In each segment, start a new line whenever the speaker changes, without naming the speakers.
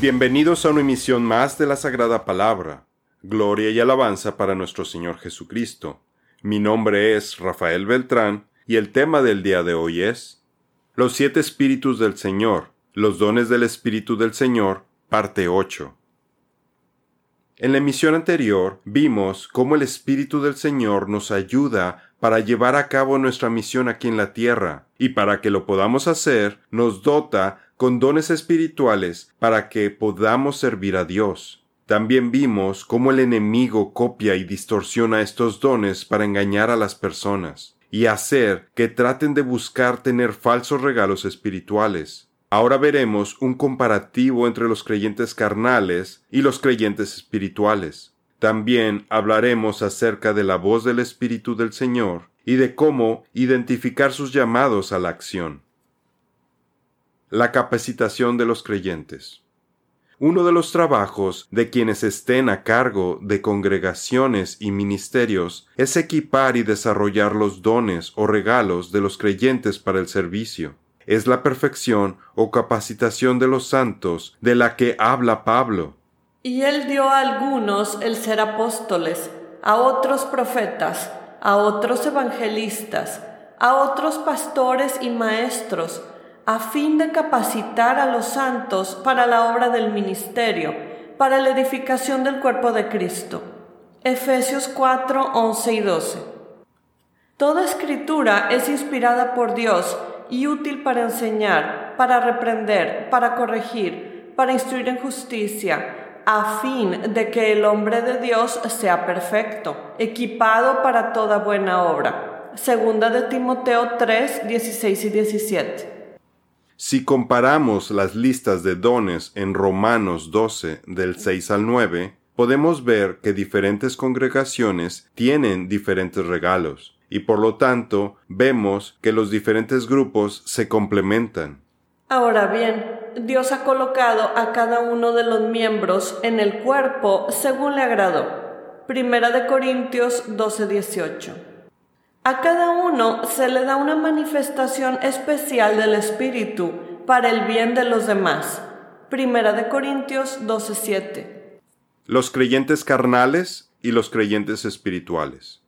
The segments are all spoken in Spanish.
Bienvenidos a una emisión más de la Sagrada Palabra. Gloria y alabanza para nuestro Señor Jesucristo. Mi nombre es Rafael Beltrán y el tema del día de hoy es Los siete espíritus del Señor, los dones del Espíritu del Señor, parte 8. En la emisión anterior vimos cómo el Espíritu del Señor nos ayuda para llevar a cabo nuestra misión aquí en la tierra, y para que lo podamos hacer, nos dota con dones espirituales para que podamos servir a Dios. También vimos cómo el enemigo copia y distorsiona estos dones para engañar a las personas y hacer que traten de buscar tener falsos regalos espirituales. Ahora veremos un comparativo entre los creyentes carnales y los creyentes espirituales. También hablaremos acerca de la voz del Espíritu del Señor y de cómo identificar sus llamados a la acción. La capacitación de los creyentes. Uno de los trabajos de quienes estén a cargo de congregaciones y ministerios es equipar y desarrollar los dones o regalos de los creyentes para el servicio. Es la perfección o capacitación de los santos de la que habla Pablo.
Y él dio a algunos el ser apóstoles, a otros profetas, a otros evangelistas, a otros pastores y maestros, a fin de capacitar a los santos para la obra del ministerio, para la edificación del cuerpo de Cristo. Efesios 4, 11 y 12. Toda escritura es inspirada por Dios y útil para enseñar, para reprender, para corregir, para instruir en justicia, a fin de que el hombre de Dios sea perfecto, equipado para toda buena obra. Segunda de Timoteo 3, 16 y 17.
Si comparamos las listas de dones en Romanos 12 del 6 al 9, podemos ver que diferentes congregaciones tienen diferentes regalos, y por lo tanto vemos que los diferentes grupos se complementan.
Ahora bien, Dios ha colocado a cada uno de los miembros en el cuerpo según le agradó. Primera de Corintios 12:18. A cada uno se le da una manifestación especial del Espíritu para el bien de los demás. Primera de Corintios 12:7.
Los creyentes carnales y los creyentes espirituales.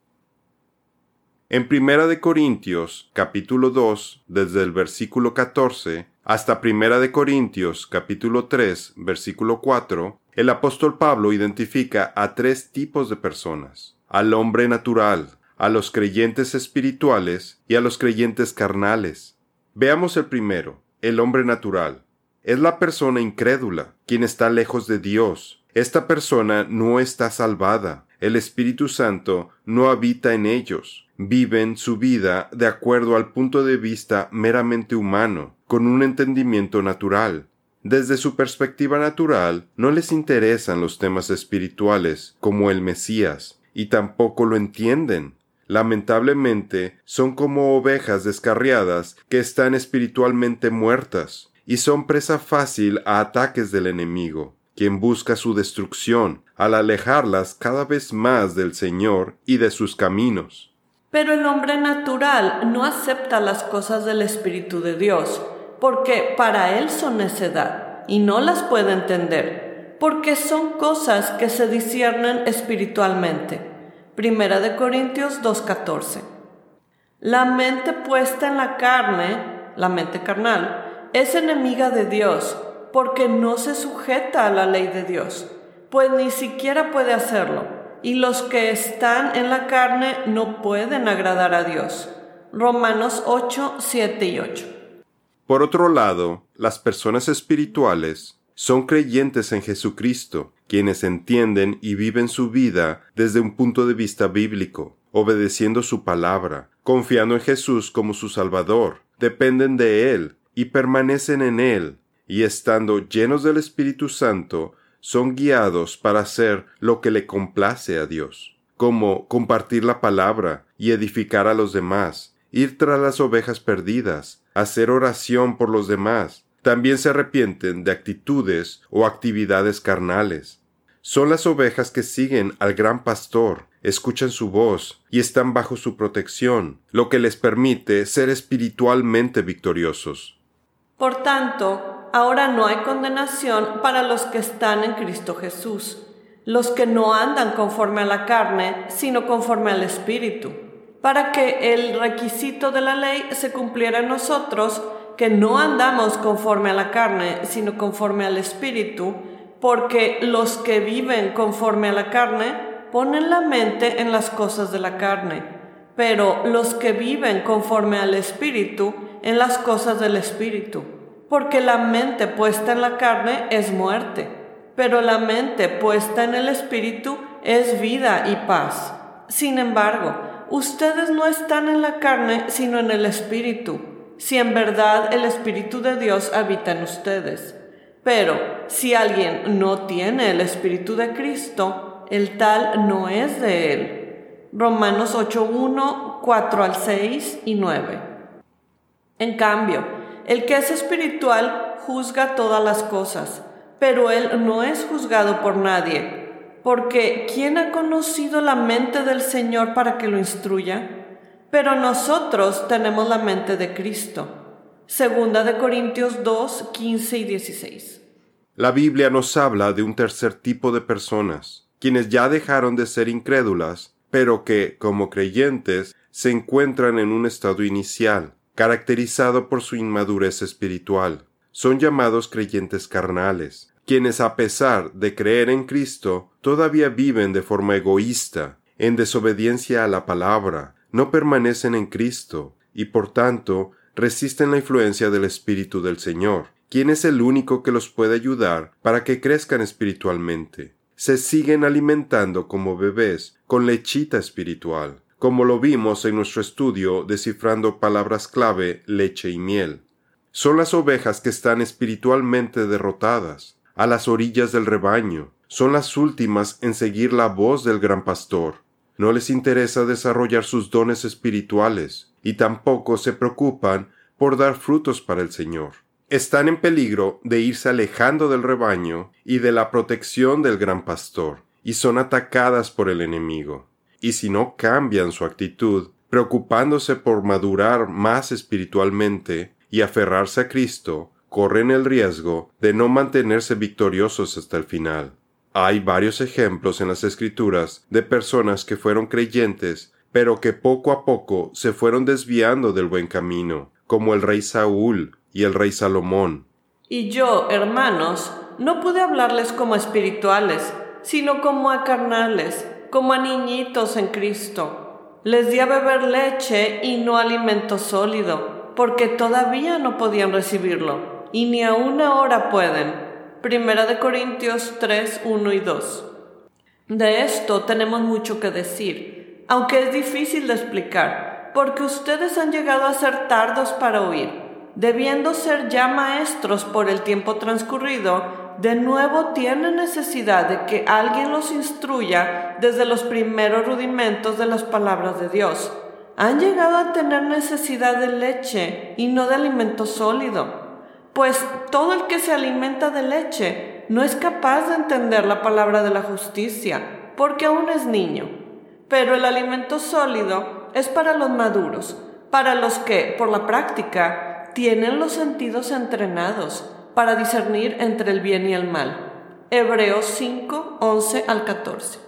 En Primera de Corintios, capítulo 2, desde el versículo 14 hasta Primera de Corintios, capítulo 3, versículo 4, el apóstol Pablo identifica a tres tipos de personas: al hombre natural, a los creyentes espirituales y a los creyentes carnales. Veamos el primero, el hombre natural. Es la persona incrédula, quien está lejos de Dios. Esta persona no está salvada. El Espíritu Santo no habita en ellos. Viven su vida de acuerdo al punto de vista meramente humano, con un entendimiento natural. Desde su perspectiva natural, no les interesan los temas espirituales como el Mesías, y tampoco lo entienden lamentablemente, son como ovejas descarriadas que están espiritualmente muertas y son presa fácil a ataques del enemigo, quien busca su destrucción al alejarlas cada vez más del Señor y de sus caminos.
Pero el hombre natural no acepta las cosas del Espíritu de Dios, porque para él son necedad, y no las puede entender, porque son cosas que se disciernen espiritualmente. Primera de Corintios 2.14. La mente puesta en la carne, la mente carnal, es enemiga de Dios porque no se sujeta a la ley de Dios, pues ni siquiera puede hacerlo, y los que están en la carne no pueden agradar a Dios. Romanos 8, 7 y 8.
Por otro lado, las personas espirituales son creyentes en Jesucristo quienes entienden y viven su vida desde un punto de vista bíblico, obedeciendo su palabra, confiando en Jesús como su Salvador, dependen de Él y permanecen en Él, y estando llenos del Espíritu Santo, son guiados para hacer lo que le complace a Dios, como compartir la palabra y edificar a los demás, ir tras las ovejas perdidas, hacer oración por los demás. También se arrepienten de actitudes o actividades carnales, son las ovejas que siguen al gran pastor, escuchan su voz y están bajo su protección, lo que les permite ser espiritualmente victoriosos.
Por tanto, ahora no hay condenación para los que están en Cristo Jesús, los que no andan conforme a la carne, sino conforme al Espíritu, para que el requisito de la ley se cumpliera en nosotros, que no andamos conforme a la carne, sino conforme al Espíritu, porque los que viven conforme a la carne ponen la mente en las cosas de la carne, pero los que viven conforme al Espíritu en las cosas del Espíritu, porque la mente puesta en la carne es muerte, pero la mente puesta en el Espíritu es vida y paz. Sin embargo, ustedes no están en la carne, sino en el Espíritu, si en verdad el Espíritu de Dios habita en ustedes. Pero si alguien no tiene el Espíritu de Cristo, el tal no es de él. Romanos 8.1, 4 al 6 y 9. En cambio, el que es espiritual juzga todas las cosas, pero él no es juzgado por nadie, porque ¿quién ha conocido la mente del Señor para que lo instruya? Pero nosotros tenemos la mente de Cristo. Segunda de Corintios 2, 15 y 16.
La Biblia nos habla de un tercer tipo de personas, quienes ya dejaron de ser incrédulas, pero que, como creyentes, se encuentran en un estado inicial, caracterizado por su inmadurez espiritual. Son llamados creyentes carnales, quienes a pesar de creer en Cristo, todavía viven de forma egoísta, en desobediencia a la palabra, no permanecen en Cristo, y por tanto resisten la influencia del Espíritu del Señor, quien es el único que los puede ayudar para que crezcan espiritualmente. Se siguen alimentando como bebés con lechita espiritual, como lo vimos en nuestro estudio descifrando palabras clave leche y miel. Son las ovejas que están espiritualmente derrotadas, a las orillas del rebaño, son las últimas en seguir la voz del gran pastor. No les interesa desarrollar sus dones espirituales, y tampoco se preocupan por dar frutos para el Señor. Están en peligro de irse alejando del rebaño y de la protección del gran pastor, y son atacadas por el enemigo. Y si no cambian su actitud, preocupándose por madurar más espiritualmente y aferrarse a Cristo, corren el riesgo de no mantenerse victoriosos hasta el final. Hay varios ejemplos en las Escrituras de personas que fueron creyentes pero que poco a poco se fueron desviando del buen camino, como el rey Saúl y el rey Salomón.
Y yo, hermanos, no pude hablarles como espirituales, sino como a carnales, como a niñitos en Cristo. Les di a beber leche y no alimento sólido, porque todavía no podían recibirlo, y ni aún ahora pueden. Primera de Corintios 3, 1 y 2. De esto tenemos mucho que decir aunque es difícil de explicar, porque ustedes han llegado a ser tardos para oír. Debiendo ser ya maestros por el tiempo transcurrido, de nuevo tienen necesidad de que alguien los instruya desde los primeros rudimentos de las palabras de Dios. Han llegado a tener necesidad de leche y no de alimento sólido, pues todo el que se alimenta de leche no es capaz de entender la palabra de la justicia, porque aún es niño pero el alimento sólido es para los maduros, para los que, por la práctica, tienen los sentidos entrenados para discernir entre el bien y el mal. Hebreos 5, 11 al 14.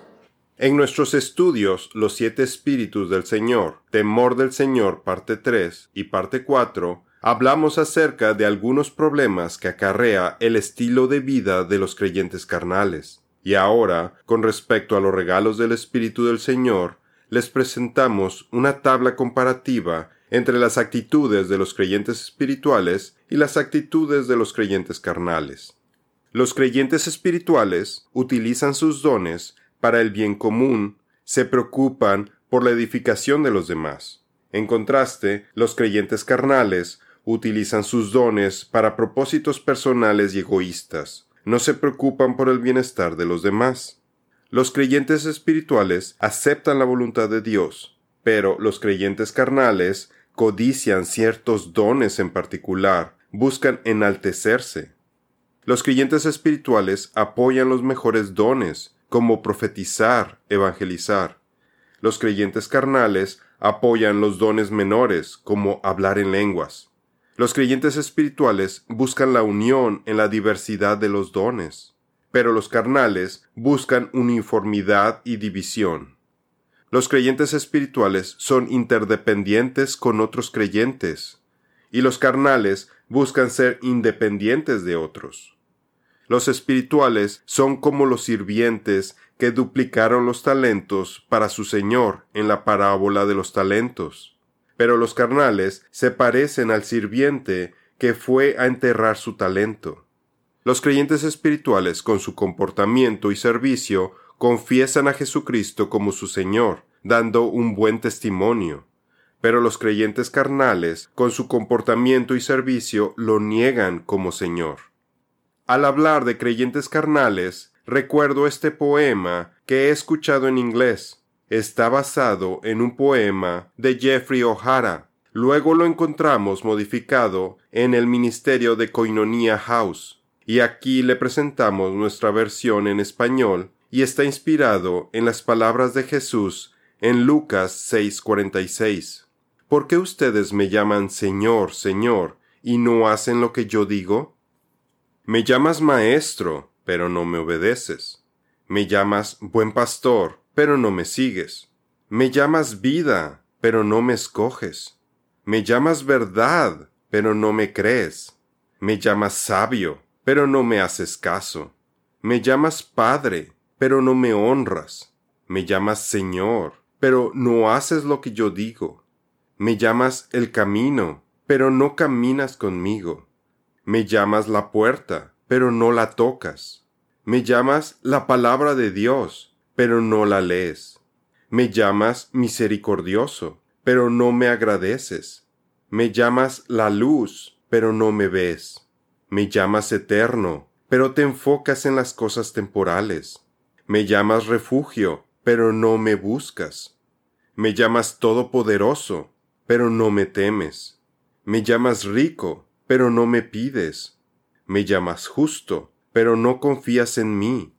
En nuestros estudios, Los siete espíritus del Señor, Temor del Señor, parte 3 y parte 4, hablamos acerca de algunos problemas que acarrea el estilo de vida de los creyentes carnales. Y ahora, con respecto a los regalos del Espíritu del Señor, les presentamos una tabla comparativa entre las actitudes de los creyentes espirituales y las actitudes de los creyentes carnales. Los creyentes espirituales utilizan sus dones para el bien común, se preocupan por la edificación de los demás. En contraste, los creyentes carnales utilizan sus dones para propósitos personales y egoístas, no se preocupan por el bienestar de los demás. Los creyentes espirituales aceptan la voluntad de Dios, pero los creyentes carnales codician ciertos dones en particular, buscan enaltecerse. Los creyentes espirituales apoyan los mejores dones, como profetizar, evangelizar. Los creyentes carnales apoyan los dones menores, como hablar en lenguas. Los creyentes espirituales buscan la unión en la diversidad de los dones, pero los carnales buscan uniformidad y división. Los creyentes espirituales son interdependientes con otros creyentes, y los carnales buscan ser independientes de otros. Los espirituales son como los sirvientes que duplicaron los talentos para su Señor en la parábola de los talentos pero los carnales se parecen al sirviente que fue a enterrar su talento. Los creyentes espirituales, con su comportamiento y servicio, confiesan a Jesucristo como su Señor, dando un buen testimonio. Pero los creyentes carnales, con su comportamiento y servicio, lo niegan como Señor. Al hablar de creyentes carnales, recuerdo este poema que he escuchado en inglés, está basado en un poema de Jeffrey O'Hara. Luego lo encontramos modificado en el Ministerio de Koinonia House. Y aquí le presentamos nuestra versión en español y está inspirado en las palabras de Jesús en Lucas 6:46. ¿Por qué ustedes me llaman Señor, Señor, y no hacen lo que yo digo? Me llamas maestro, pero no me obedeces. Me llamas buen pastor, pero no me sigues. Me llamas vida, pero no me escoges. Me llamas verdad, pero no me crees. Me llamas sabio, pero no me haces caso. Me llamas Padre, pero no me honras. Me llamas Señor, pero no haces lo que yo digo. Me llamas el camino, pero no caminas conmigo. Me llamas la puerta, pero no la tocas. Me llamas la palabra de Dios, pero no la lees. Me llamas misericordioso, pero no me agradeces. Me llamas la luz, pero no me ves. Me llamas eterno, pero te enfocas en las cosas temporales. Me llamas refugio, pero no me buscas. Me llamas todopoderoso, pero no me temes. Me llamas rico, pero no me pides. Me llamas justo, pero no confías en mí.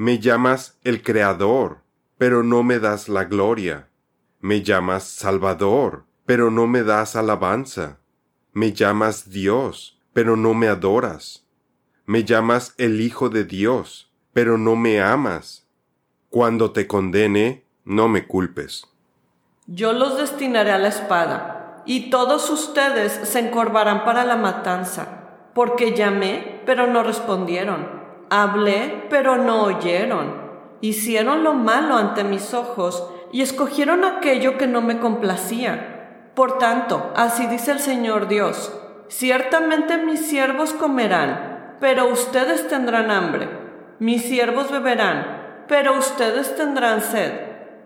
Me llamas el Creador, pero no me das la gloria. Me llamas Salvador, pero no me das alabanza. Me llamas Dios, pero no me adoras. Me llamas el Hijo de Dios, pero no me amas. Cuando te condene, no me culpes.
Yo los destinaré a la espada, y todos ustedes se encorvarán para la matanza, porque llamé, pero no respondieron Hablé, pero no oyeron. Hicieron lo malo ante mis ojos y escogieron aquello que no me complacía. Por tanto, así dice el Señor Dios, ciertamente mis siervos comerán, pero ustedes tendrán hambre. Mis siervos beberán, pero ustedes tendrán sed.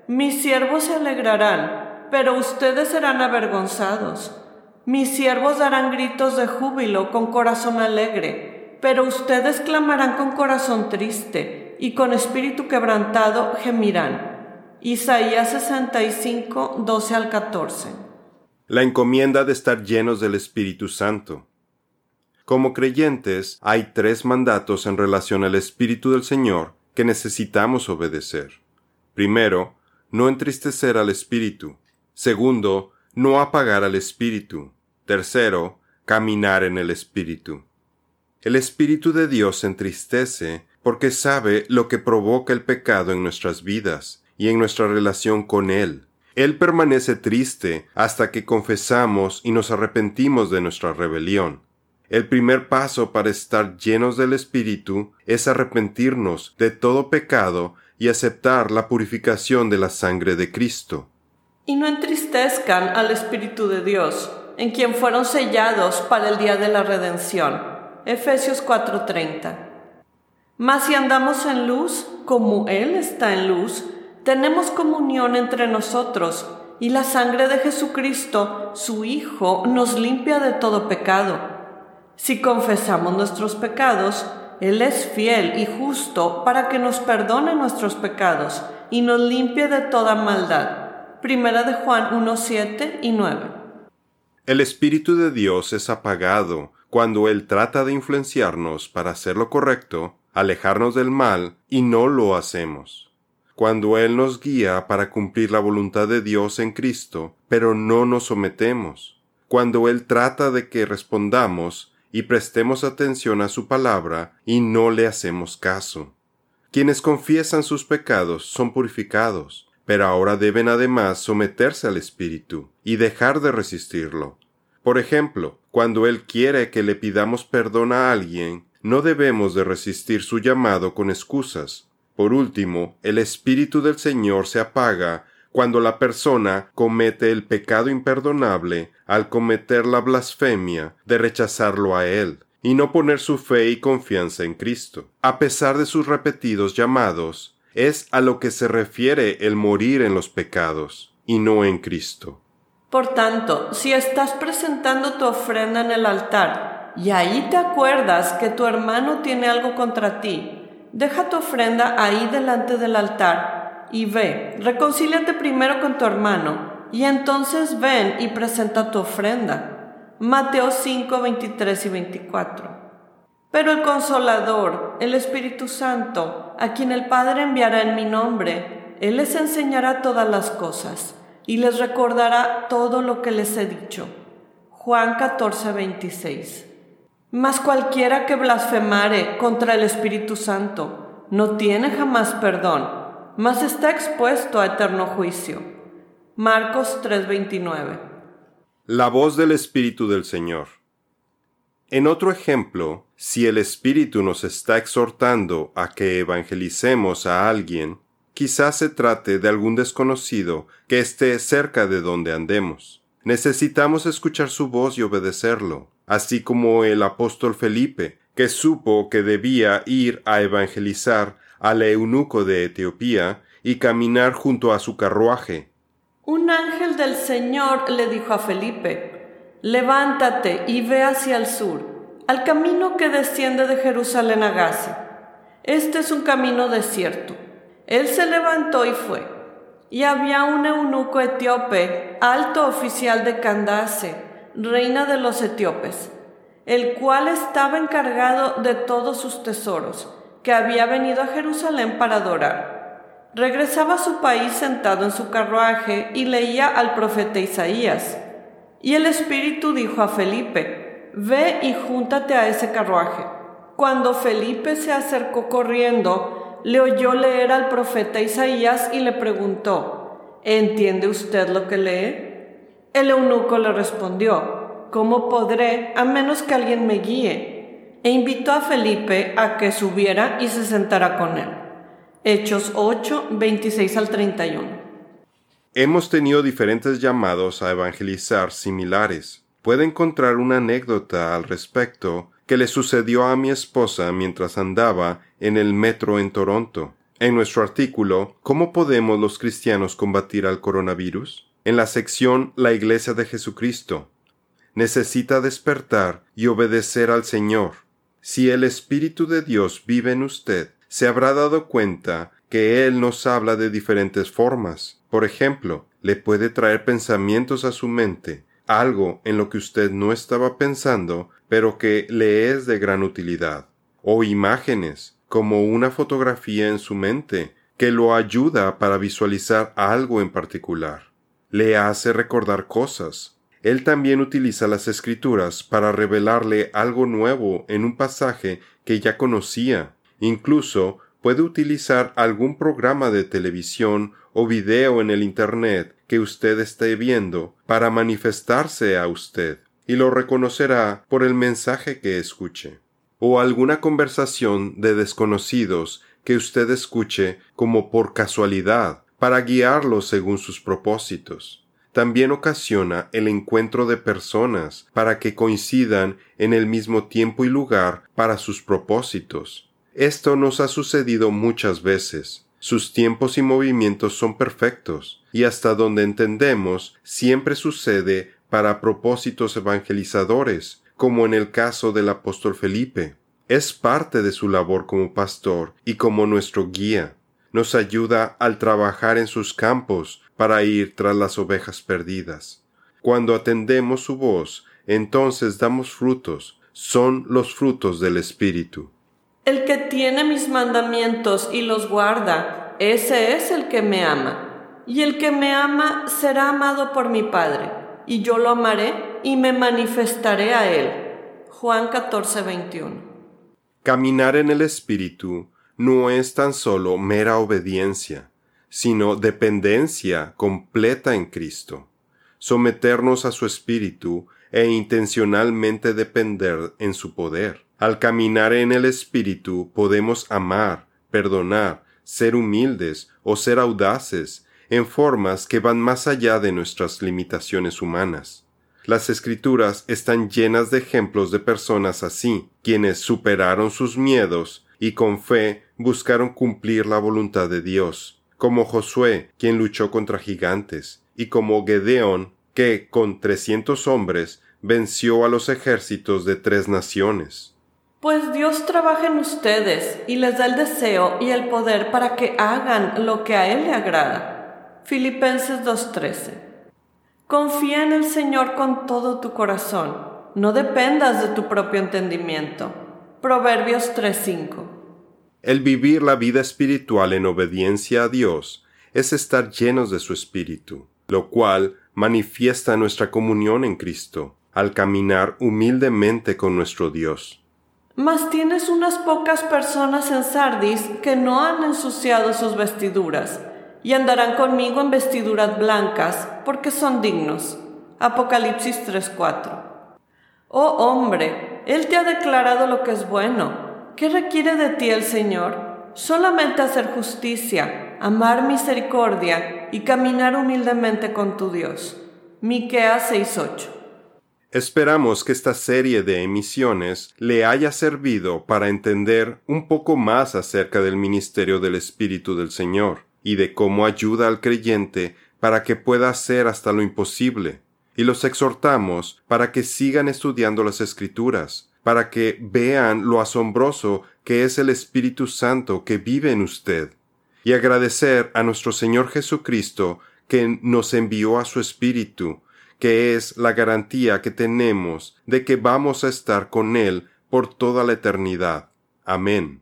Mis siervos se alegrarán, pero ustedes serán avergonzados. Mis siervos darán gritos de júbilo con corazón alegre pero ustedes clamarán con corazón triste y con espíritu quebrantado gemirán. Isaías 65, 12 al 14.
La encomienda de estar llenos del Espíritu Santo. Como creyentes, hay tres mandatos en relación al Espíritu del Señor que necesitamos obedecer. Primero, no entristecer al Espíritu. Segundo, no apagar al Espíritu. Tercero, caminar en el Espíritu. El Espíritu de Dios se entristece porque sabe lo que provoca el pecado en nuestras vidas y en nuestra relación con Él. Él permanece triste hasta que confesamos y nos arrepentimos de nuestra rebelión. El primer paso para estar llenos del Espíritu es arrepentirnos de todo pecado y aceptar la purificación de la sangre de Cristo.
Y no entristezcan al Espíritu de Dios, en quien fueron sellados para el día de la redención. Efesios 4:30. Mas si andamos en luz, como Él está en luz, tenemos comunión entre nosotros, y la sangre de Jesucristo, su Hijo, nos limpia de todo pecado. Si confesamos nuestros pecados, Él es fiel y justo para que nos perdone nuestros pecados y nos limpie de toda maldad. Primera de Juan 1:7 y 9.
El Espíritu de Dios es apagado cuando Él trata de influenciarnos para hacer lo correcto, alejarnos del mal y no lo hacemos. Cuando Él nos guía para cumplir la voluntad de Dios en Cristo, pero no nos sometemos. cuando Él trata de que respondamos y prestemos atención a su palabra y no le hacemos caso. Quienes confiesan sus pecados son purificados, pero ahora deben además someterse al Espíritu y dejar de resistirlo. Por ejemplo, cuando Él quiere que le pidamos perdón a alguien, no debemos de resistir su llamado con excusas. Por último, el Espíritu del Señor se apaga cuando la persona comete el pecado imperdonable al cometer la blasfemia de rechazarlo a Él y no poner su fe y confianza en Cristo. A pesar de sus repetidos llamados, es a lo que se refiere el morir en los pecados y no en Cristo.
Por tanto, si estás presentando tu ofrenda en el altar y ahí te acuerdas que tu hermano tiene algo contra ti, deja tu ofrenda ahí delante del altar y ve, reconcíliate primero con tu hermano y entonces ven y presenta tu ofrenda. Mateo 5, 23 y 24. Pero el consolador, el Espíritu Santo, a quien el Padre enviará en mi nombre, Él les enseñará todas las cosas y les recordará todo lo que les he dicho. Juan 14, 26. Mas cualquiera que blasfemare contra el Espíritu Santo no tiene jamás perdón, mas está expuesto a eterno juicio. Marcos 3:29.
La voz del Espíritu del Señor. En otro ejemplo, si el Espíritu nos está exhortando a que evangelicemos a alguien, Quizás se trate de algún desconocido que esté cerca de donde andemos. Necesitamos escuchar su voz y obedecerlo, así como el apóstol Felipe, que supo que debía ir a evangelizar al eunuco de Etiopía y caminar junto a su carruaje.
Un ángel del Señor le dijo a Felipe, Levántate y ve hacia el sur, al camino que desciende de Jerusalén a Gaza. Este es un camino desierto él se levantó y fue. Y había un eunuco etíope, alto oficial de Candace, reina de los etíopes, el cual estaba encargado de todos sus tesoros, que había venido a Jerusalén para adorar. Regresaba a su país sentado en su carruaje y leía al profeta Isaías. Y el Espíritu dijo a Felipe, Ve y júntate a ese carruaje. Cuando Felipe se acercó corriendo, le oyó leer al profeta Isaías y le preguntó, ¿entiende usted lo que lee? El eunuco le respondió, ¿cómo podré a menos que alguien me guíe? E invitó a Felipe a que subiera y se sentara con él. Hechos 8, 26 al 31.
Hemos tenido diferentes llamados a evangelizar similares. Puede encontrar una anécdota al respecto que le sucedió a mi esposa mientras andaba en el metro en Toronto. En nuestro artículo ¿Cómo podemos los cristianos combatir al coronavirus? En la sección La Iglesia de Jesucristo. Necesita despertar y obedecer al Señor. Si el Espíritu de Dios vive en usted, se habrá dado cuenta que Él nos habla de diferentes formas. Por ejemplo, le puede traer pensamientos a su mente, algo en lo que usted no estaba pensando, pero que le es de gran utilidad, o imágenes, como una fotografía en su mente que lo ayuda para visualizar algo en particular. Le hace recordar cosas. Él también utiliza las escrituras para revelarle algo nuevo en un pasaje que ya conocía. Incluso puede utilizar algún programa de televisión o video en el Internet que usted esté viendo para manifestarse a usted, y lo reconocerá por el mensaje que escuche o alguna conversación de desconocidos que usted escuche como por casualidad para guiarlo según sus propósitos. También ocasiona el encuentro de personas para que coincidan en el mismo tiempo y lugar para sus propósitos. Esto nos ha sucedido muchas veces. Sus tiempos y movimientos son perfectos, y hasta donde entendemos siempre sucede para propósitos evangelizadores, como en el caso del apóstol Felipe. Es parte de su labor como pastor y como nuestro guía. Nos ayuda al trabajar en sus campos para ir tras las ovejas perdidas. Cuando atendemos su voz, entonces damos frutos, son los frutos del Espíritu.
El que tiene mis mandamientos y los guarda, ese es el que me ama. Y el que me ama será amado por mi Padre, y yo lo amaré y me manifestaré a él. Juan 14, 21.
Caminar en el Espíritu no es tan solo mera obediencia, sino dependencia completa en Cristo. Someternos a su Espíritu e intencionalmente depender en su poder. Al caminar en el Espíritu podemos amar, perdonar, ser humildes o ser audaces en formas que van más allá de nuestras limitaciones humanas. Las escrituras están llenas de ejemplos de personas así, quienes superaron sus miedos y con fe buscaron cumplir la voluntad de Dios, como Josué, quien luchó contra gigantes, y como Gedeón, que con trescientos hombres venció a los ejércitos de tres naciones.
Pues Dios trabaja en ustedes y les da el deseo y el poder para que hagan lo que a Él le agrada. Filipenses 2.13. Confía en el Señor con todo tu corazón. No dependas de tu propio entendimiento. Proverbios 3.5.
El vivir la vida espiritual en obediencia a Dios es estar llenos de su espíritu, lo cual manifiesta nuestra comunión en Cristo al caminar humildemente con nuestro Dios.
Mas tienes unas pocas personas en Sardis que no han ensuciado sus vestiduras, y andarán conmigo en vestiduras blancas, porque son dignos. Apocalipsis 3:4. Oh hombre, Él te ha declarado lo que es bueno. ¿Qué requiere de ti el Señor? Solamente hacer justicia, amar misericordia y caminar humildemente con tu Dios. Miqueas 6:8
Esperamos que esta serie de emisiones le haya servido para entender un poco más acerca del ministerio del Espíritu del Señor y de cómo ayuda al creyente para que pueda hacer hasta lo imposible. Y los exhortamos para que sigan estudiando las Escrituras, para que vean lo asombroso que es el Espíritu Santo que vive en usted, y agradecer a nuestro Señor Jesucristo que nos envió a su Espíritu, que es la garantía que tenemos de que vamos a estar con Él por toda la eternidad. Amén.